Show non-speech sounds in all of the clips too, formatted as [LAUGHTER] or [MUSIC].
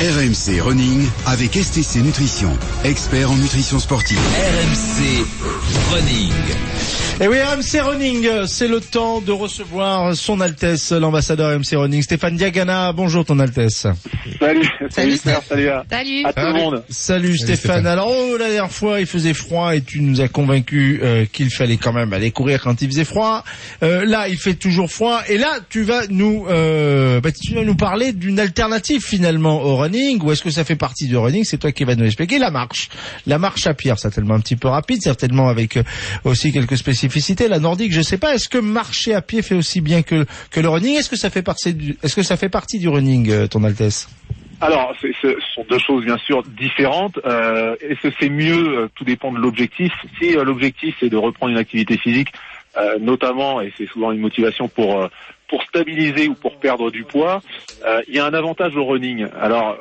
RMC Running avec STC Nutrition, expert en nutrition sportive. RMC Running. Et oui, RMC Running, c'est le temps de recevoir son Altesse, l'ambassadeur RMC Running, Stéphane Diagana. Bonjour, ton Altesse. Salut, salut, salut, salut à, Salut. à tout le monde. Salut, Stéphane. Alors, oh, la dernière fois, il faisait froid et tu nous as convaincu euh, qu'il fallait quand même aller courir quand il faisait froid. Euh, là, il fait toujours froid. Et là, tu vas nous, euh, bah, tu vas nous parler d'une alternative finalement au running. Ou est-ce que ça fait partie du running? C'est toi qui vas nous expliquer. La marche, la marche à pierre, certainement un petit peu rapide, certainement avec euh, aussi quelques spécificités. La nordique, je sais pas. Est-ce que marcher à pied fait aussi bien que que le running? Est-ce que ça fait partie du, running, euh, ton Altesse? Alors, ce sont deux choses bien sûr différentes. Euh, Est-ce que c'est mieux euh, Tout dépend de l'objectif? Si euh, l'objectif c'est de reprendre une activité physique, notamment, et c'est souvent une motivation pour pour stabiliser ou pour perdre du poids, il y a un avantage au running. Alors,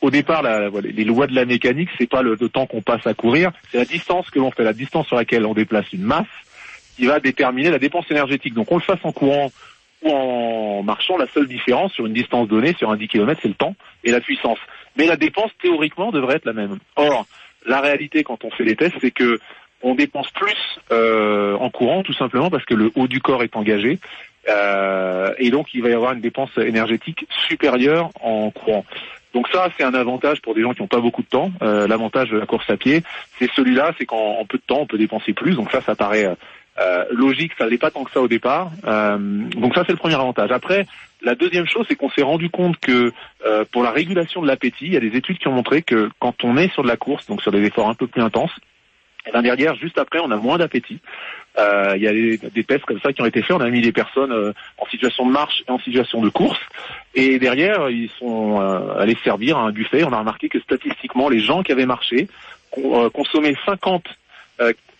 au, départ, les lois de la mécanique, c'est pas le, le temps qu'on passe à courir, c'est la distance que l'on fait, la distance sur laquelle on déplace une masse, qui va déterminer la dépense énergétique. Donc, on le fasse en courant ou en marchant, la seule différence sur une distance donnée, sur un 10 km, c'est le temps et la puissance. Mais la dépense, théoriquement, devrait être la même. Or, la réalité, quand on fait les tests, c'est que on dépense plus euh, en courant, tout simplement parce que le haut du corps est engagé. Euh, et donc, il va y avoir une dépense énergétique supérieure en courant. Donc ça, c'est un avantage pour des gens qui n'ont pas beaucoup de temps. Euh, L'avantage de la course à pied, c'est celui-là, c'est qu'en en peu de temps, on peut dépenser plus. Donc ça, ça paraît euh, logique, ça n'est pas tant que ça au départ. Euh, donc ça, c'est le premier avantage. Après, la deuxième chose, c'est qu'on s'est rendu compte que euh, pour la régulation de l'appétit, il y a des études qui ont montré que quand on est sur de la course, donc sur des efforts un peu plus intenses, et ben derrière, juste après, on a moins d'appétit. Euh, Il y a des, tests comme ça qui ont été faits. On a mis des personnes euh, en situation de marche et en situation de course. Et derrière, ils sont euh, allés servir à un buffet. On a remarqué que statistiquement, les gens qui avaient marché euh, consommaient 50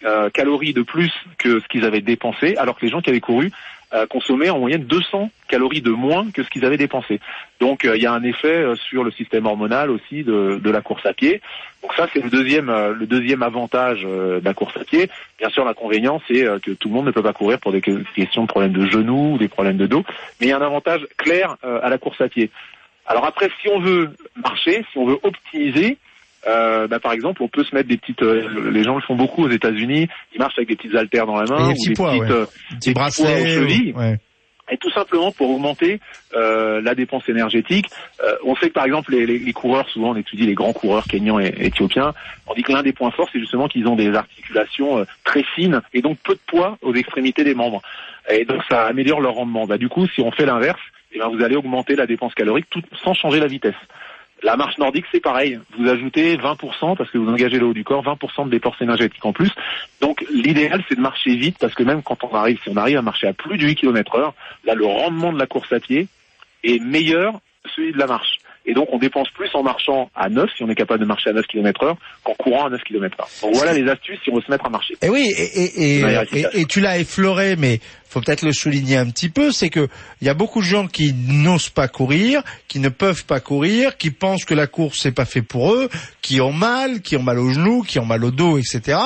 euh, calories de plus que ce qu'ils avaient dépensé, alors que les gens qui avaient couru euh, consommaient en moyenne 200 calories de moins que ce qu'ils avaient dépensé. Donc euh, il y a un effet sur le système hormonal aussi de, la course à pied. Donc ça c'est le deuxième le deuxième avantage de la course à pied. Bien sûr l'inconvénient c'est que tout le monde ne peut pas courir pour des que- questions de problèmes de genoux ou des problèmes de dos, mais il y a un avantage clair à la course à pied. Alors après si on veut marcher, si on veut optimiser, euh, bah, par exemple, on peut se mettre des petites. euh, les gens le font beaucoup aux États-Unis. Ils marchent avec des petites haltères dans la main des ou des poids, petites, ouais. euh, des petits poids aux chevilles. ouais. et tout simplement pour augmenter euh, la dépense énergétique. Euh, on sait que par exemple les, les- les coureurs, souvent on étudie les grands coureurs kenyans et, et éthiopiens, on dit que l'un des points forts c'est justement qu'ils ont des articulations euh, très fines et donc peu de poids aux extrémités des membres. Et donc ça améliore leur rendement. Bah, du coup, si on fait l'inverse, eh ben, vous allez augmenter la dépense calorique tout, sans changer la vitesse. La marche nordique, c'est pareil. Vous ajoutez 20% parce que vous engagez le haut du corps, 20% de dépenses énergétiques en plus. Donc l'idéal, c'est de marcher vite parce que même quand on arrive, si on arrive à marcher à plus de 8 km heure, là, le rendement de la course à pied est meilleur que celui de la marche. Et donc on dépense plus en marchant à 9, si on est capable de marcher à 9 km heure, qu'en courant à 9 km heure. Donc voilà les astuces si on veut se mettre à marcher. Et oui, et, et, et, De manière et- efficace. et tu l'as effleuré, mais faut peut-être le souligner un petit peu, c'est que il y a beaucoup de gens qui n'osent pas courir, qui ne peuvent pas courir, qui pensent que la course c'est pas fait pour eux, qui ont mal, qui ont mal aux genoux, qui ont mal au dos, etc.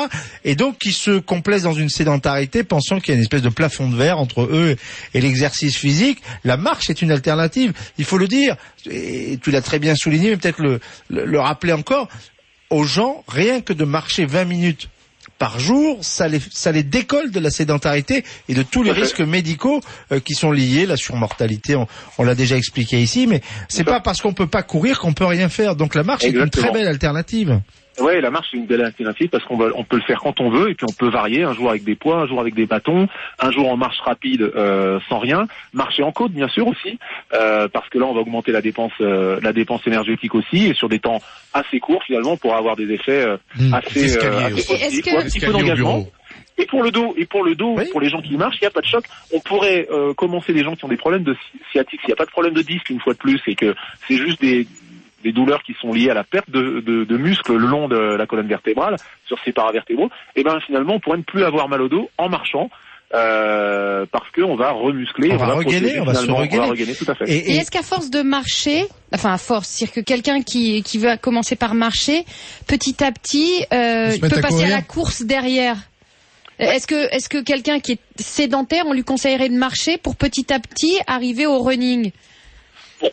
Et donc qui se complaisent dans une sédentarité, pensant qu'il y a une espèce de plafond de verre entre eux et l'exercice physique. La marche est une alternative, il faut le dire. Et tu l'as très bien souligné, mais peut-être le rappeler encore aux gens, rien que de marcher 20 minutes par jour, ça les, ça les décolle de la sédentarité et de tous les risques médicaux euh, qui sont liés, la surmortalité, on, on l'a déjà expliqué ici, mais c'est pas parce qu'on peut pas courir qu'on peut rien faire. Donc la marche est une très belle alternative. Ouais, la marche c'est une belle alternative parce qu'on on peut le faire quand on veut et puis on peut varier un jour avec des poids, un jour avec des bâtons, un jour en marche rapide euh, sans rien, marcher en côte bien sûr aussi euh, parce que là on va augmenter la dépense, euh, la dépense énergétique aussi et sur des temps assez courts finalement pour avoir des effets euh, Mmh. assez, euh, assez aussi. positifs, Est-ce que- ouais, un petit peu d'engagement. Et pour le dos, et pour le dos, Oui. pour les gens qui marchent, il n'y a pas de choc. On pourrait euh, commencer les gens qui ont des problèmes de sci- sciatique. S'il n'y a pas de problème de disque une fois de plus, et que c'est juste des, des douleurs qui sont liées à la perte de, de, de muscles le long de la colonne vertébrale, sur ces paravertébraux, et ben finalement on pourrait ne plus avoir mal au dos en marchant. Euh, parce qu'on va remuscler, On va regainer, protéger on va se finalement, regainer. on va regainer, tout à fait. Et, Et et- est-ce qu'à force de marcher, enfin à force, c'est-à-dire que quelqu'un qui, qui veut commencer par marcher, petit à petit, euh, peut à passer à la course derrière? Est-ce que, est-ce que quelqu'un qui est sédentaire, on lui conseillerait de marcher pour petit à petit arriver au running?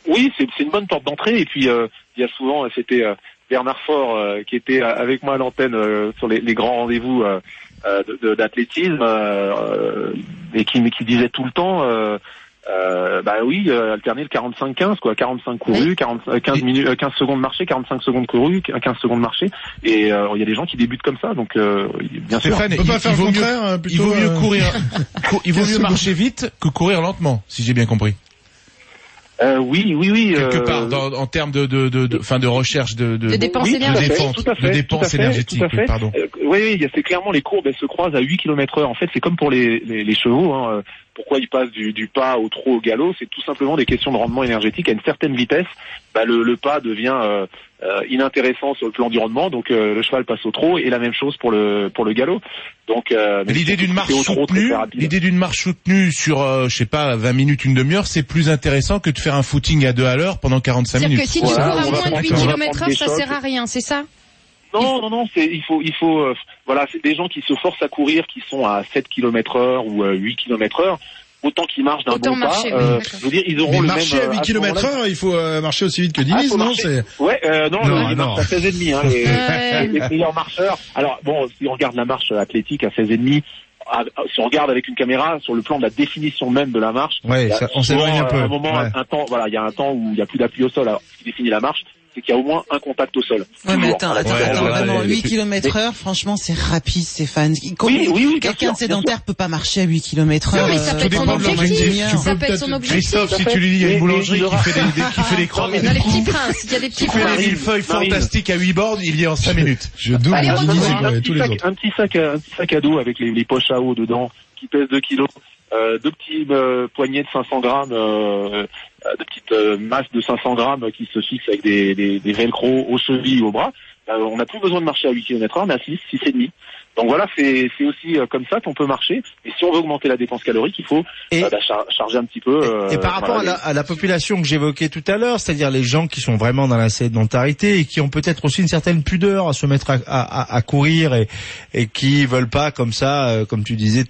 Oui, c'est c'est une bonne porte d'entrée. Et puis, euh, il y a souvent, euh, c'était euh, Bernard Faure euh, qui était euh, avec moi à l'antenne euh, sur les, les grands rendez-vous de- de- d'athlétisme euh, euh, et qui, qui disait tout le temps. Euh, euh, bah oui, euh, alterner le 45-15 quoi, 45 couru, 40, euh, 15 minutes, euh, 15 secondes marché, 45 secondes couru, 15 secondes marché, et euh, il y a des gens qui débutent comme ça, donc euh, bien sûr. Stéphane, On peut il, pas faire il le vaut mieux, contraire, il vaut mieux courir, [LAUGHS] cou- il vaut 15 mieux marcher vite que courir lentement, si j'ai bien compris. Euh, oui, oui, oui. Quelque euh, part, dans- en termes de, de, de, de, fin de recherche de, de, De dépenses Oui, de tout à fait, défense, tout à fait, de dépenses tout à fait, énergétiques, tout à fait. pardon. Euh, oui, oui, il y a- c'est clairement les courbes, elles se croisent à 8 km heure. En fait, c'est comme pour les, les, les chevaux. Hein. Pourquoi ils passent du, du pas au trot au galop C'est tout simplement des questions de rendement énergétique. À une certaine vitesse, bah, le, le pas devient euh, euh, inintéressant sur le plan du rendement, donc euh, le cheval passe au trot, et la même chose pour le pour le galop. Donc euh, Mais L'idée d'une marche c'est soutenue, l'idée d'une marche soutenue sur, euh, je sais pas, 20 minutes, une demi-heure, c'est plus intéressant que de faire un footing à deux à l'heure pendant 45 C'est-à-dire minutes. que si tu Voilà, cours à moins de prendre- 8 on va km prendre heure, des ça sert à rien, c'est ça? Non, non, non, c'est il faut il faut euh, voilà, c'est des gens qui se forcent à courir qui sont à 7 km heure ou euh, 8 km heure, autant qu'ils marchent d'un Autant bon marcher, pas. oui, euh, je veux dire, ils auront Mais le marcher même à euh, 8 ce km heure, il faut euh, marcher aussi vite que Ah, Diniz, non marcher. C'est Ouais, euh, non, Non, les non. marches à 16 et demi, hein, [LAUGHS] les, meilleurs marcheurs. Alors bon, si on regarde la marche athlétique à 16 et demi, à- si on regarde avec une caméra sur le plan de la définition même de la marche, Ouais, il y a ça- on s'éloigne un euh, peu. un moment, Ouais. un temps, voilà, il y a un temps où il n'y a plus d'appui au sol. Alors, ce qui définit la marche, c'est qu'il y a au moins un contact au sol. Ouais, mais attends, attends, différence attends, la- vraiment, ouais, 8 ouais. km heure, franchement, c'est rapide, Stéphane. Comment- Oui, oui, oui, Quelqu'un de sédentaire peut pas marcher à 8 km heure. Non, mais ça euh, peut être son dépend de objectif. Ça peut être son objectif. Christophe, si tu lui dis, il y a une boulangerie il qui fait des, des- qui fait des [LAUGHS] crottes, Dans les petits princes, il y a des petits qui fait des princes. millefeuilles fantastiques à 8 bornes, il y est en 5 minutes. Je euh, un, tous petit les sac, un petit sac, à- un petit sac à dos avec les, les poches à eau dedans qui pèsent 2 kilos, euh, deux petits euh, poignées de 500 grammes, euh, euh, de petites euh, masses de 500 grammes qui se fixent avec des, des, des velcro aux chevilles, aux bras. Euh, on n'a plus besoin de marcher à 8 km heure, mais à 6, 6 et demi. Donc voilà, c'est aussi euh, comme ça qu'on peut marcher. Et si on veut augmenter la dépense calorique, il faut Et- bah, char- charger un petit peu. euh, Et par rapport voilà, à, la, à la population que j'évoquais tout à l'heure, c'est-à-dire les gens qui sont vraiment dans la sédentarité et qui ont peut-être aussi une certaine pudeur à se mettre à, à- à courir et, et qui veulent pas comme ça, euh, comme tu disais,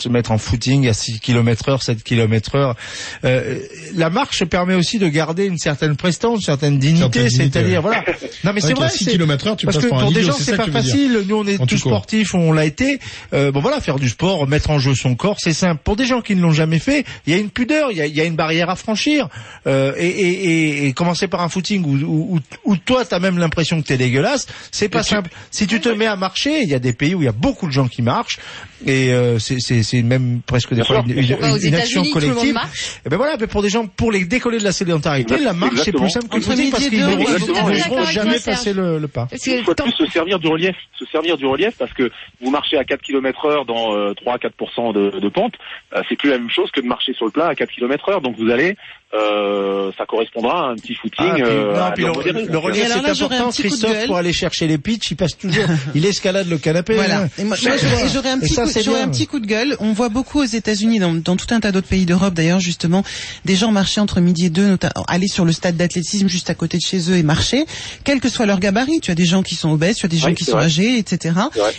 se mettre en footing à 6 km heure, 7 km heure. Euh, la marche permet aussi de garder une certaine prestance, une certaine dignité, c'est-à-dire voilà. Non mais c'est vrai, 6 c'est- km heure, tu parce passes que pour un des gens c'est pas facile. Nous on est tous sportifs, on l'a été. Euh, bon voilà, faire du sport, mettre en jeu son corps, c'est simple. Pour des gens qui ne l'ont jamais fait, il y a une pudeur, il y a, il y a une barrière à franchir. Euh, et, et, et, et commencer par un footing où, où, où, où toi t'as même l'impression que t'es dégueulasse, c'est pas simple. Si tu te mets à marcher, il y a des pays où il y a beaucoup de gens qui marchent et euh, c'est c'est même presque des fois une, une- action collective. marche. Et ben voilà, mais pour des gens, pour les décoller de la sédentarité, la marche c'est plus simple que le parce qu'ils à avec jamais passé le, le pas. De tant- plus se servir du relief, se servir du relief parce que vous marchez à 4 km heure dans euh, 3-4% de, de pente, euh, c'est plus la même chose que de marcher sur le plat à 4 km heure. Donc vous allez, euh, ça correspondra à un petit footing. Ah, puis- euh, non, à puis le, le relief c'est là, j'aurais un important. petit coup de Christophe gueule. pour aller chercher les pitchs, il passe toujours, [LAUGHS] il escalade le canapé. Voilà. hein. Et moi, moi, j'aurais un Et petit ça, coup, un petit de gueule. On voit beaucoup aux États-Unis, dans, dans tout un tas d'autres pays d'Europe d'ailleurs, justement, des gens marcher entre midi et deux, aller sur le stade d'athlétisme juste à côté de chez eux et marcher, quel que soit leur gabarit. Tu as des gens qui sont obèses, tu as des gens Oui, qui sont vrai. âgés, etc.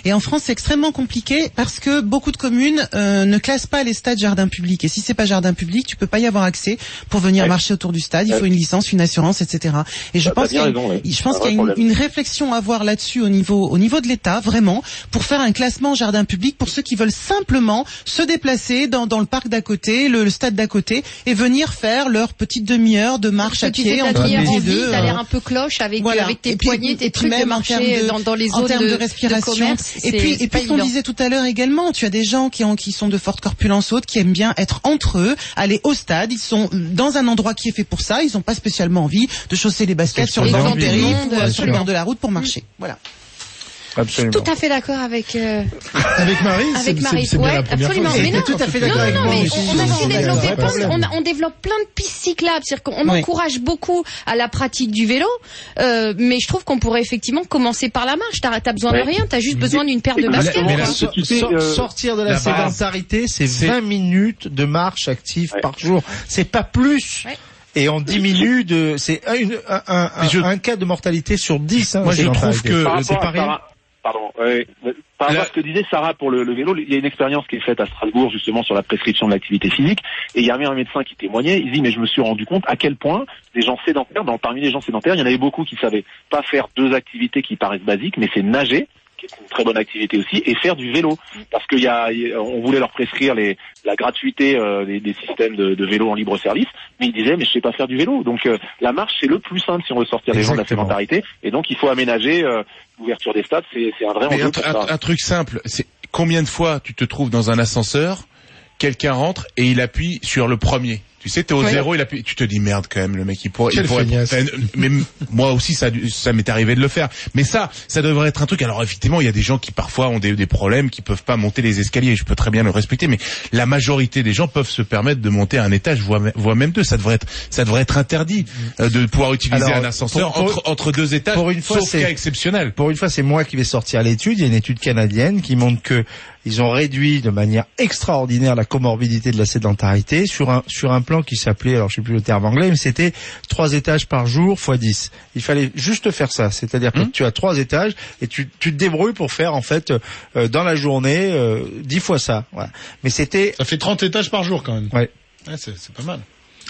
Et en France, c'est extrêmement compliqué parce que beaucoup de communes euh, ne classent pas les stades jardins publics. Et si c'est pas jardin public, tu peux pas y avoir accès pour venir Ouais. marcher autour du stade. Il Ouais. faut une licence, une assurance, etc. Et je Bah, pense qu'il y a raison, oui. je pense qu'il y a une, une réflexion à avoir là-dessus au niveau au niveau de l'État vraiment pour faire un classement jardin public pour ceux qui veulent simplement se déplacer dans, dans le parc d'à côté, le, le stade d'à côté et venir faire leur petite demi-heure de marche à pied entre et envie, deux. t'as euh, l'air un peu cloche avec, voilà. avec tes puis- poignets, et tes puis trucs de même en termes marcher de- dans, dans les en zones termes de, de, respiration. commerce. et puis, et puis, ce qu'on disait tout à l'heure également, tu as des gens qui ont, qui sont de forte corpulence haute, qui aiment bien être entre eux, aller au stade. Ils sont dans un endroit qui est fait pour ça. Ils n'ont pas spécialement envie de chausser les baskets sur le bord ou euh, sur le bord de la route pour marcher. Voilà. Absolument. Tout à fait d'accord avec euh, Avec Marie, c'est avec Marie. bien Ouais, absolument. fois. Mais non, tout à fait non, non, mais on, on a aussi C'est développé pas plein, problème. on, a- on développe plein de pistes cyclables, c'est-à-dire qu'on Oui. encourage beaucoup à la pratique du vélo, euh, mais je trouve qu'on pourrait effectivement commencer par la marche. T'as as besoin de rien, t'as juste besoin d'une paire de baskets. Mais la- So- euh, sortir de la, la sédentarité, c'est c'est- 20 minutes de marche active Ouais. par jour. C'est pas plus. Ouais. Et on diminue de, c'est un, une- un, un, Mais je- un cas de mortalité sur 10. Hein, Moi, je trouve que c'est par, Pardon. ouais. Par rapport à ce que disait Sarah pour le, le vélo, il y a une expérience qui est faite à Strasbourg justement sur la prescription de l'activité physique. Et il y avait un médecin qui témoignait. Il dit mais je me suis rendu compte à quel point les gens sédentaires, dans, parmi les gens sédentaires, il y en avait beaucoup qui savaient pas faire deux activités qui paraissent basiques, mais c'est nager une très bonne activité aussi, et faire du vélo, parce qu'il y a, on voulait leur prescrire les, la gratuité euh, des, des systèmes de, de vélo en libre service, mais ils disaient mais je sais pas faire du vélo, donc euh, la marche c'est le plus simple si on veut sortir les gens de la sédentarité, et donc il faut aménager euh, l'ouverture des stades, c'est c'est un vrai Mais enjeu un, pour un- ça. un truc simple, c'est combien de fois tu te trouves dans un ascenseur, quelqu'un rentre et il appuie sur le premier? Tu sais, t'es au Oui. zéro, il appuie. Tu te dis merde quand même, le mec il pourrait. il Quelle pourrait mais moi aussi, ça, ça m'est arrivé de le faire. Mais ça, ça devrait être un truc. Alors effectivement, il y a des gens qui parfois ont des, des problèmes, qui peuvent pas monter les escaliers. Je peux très bien le respecter, mais la majorité des gens peuvent se permettre de monter un étage, voire, voire même deux. Ça devrait être, ça devrait être interdit euh, de pouvoir utiliser Alors, un ascenseur pour- pour- entre, entre deux étages, pour une fois, sauf c'est- cas exceptionnel. Pour une fois, c'est moi qui vais sortir l'étude. Il y a une étude canadienne qui montre que ils ont réduit de manière extraordinaire la comorbidité de la sédentarité sur un sur un plan qui s'appelait, alors je sais plus le terme anglais, mais c'était trois étages par jour fois 10. Il fallait juste faire ça, c'est-à-dire que tu as trois étages et tu, tu te débrouilles pour faire en fait euh, dans la journée euh, 10 fois ça. Voilà. Mais c'était Ça fait 30 étages par jour quand même. Ouais. C'est pas mal.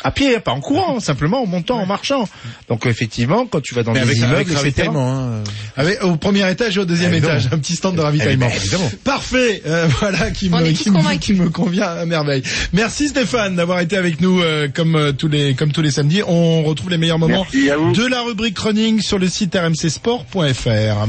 À pied, hein, pas en courant, [LAUGHS] simplement en montant, en marchant. Donc effectivement, quand tu vas dans Mais des avec, avec immeubles, etc. ravitaillement, hein. Avec, au premier étage et au deuxième Évidemment. étage, un petit stand de ravitaillement. Évidemment. Parfait, euh, [LAUGHS] voilà qui me, qui, me, convaincus. qui me convient à merveille. Merci Stéphane d'avoir été avec nous euh, comme euh, tous les comme tous les samedis. On retrouve les meilleurs moments de la rubrique running sur le site rmcsport.fr.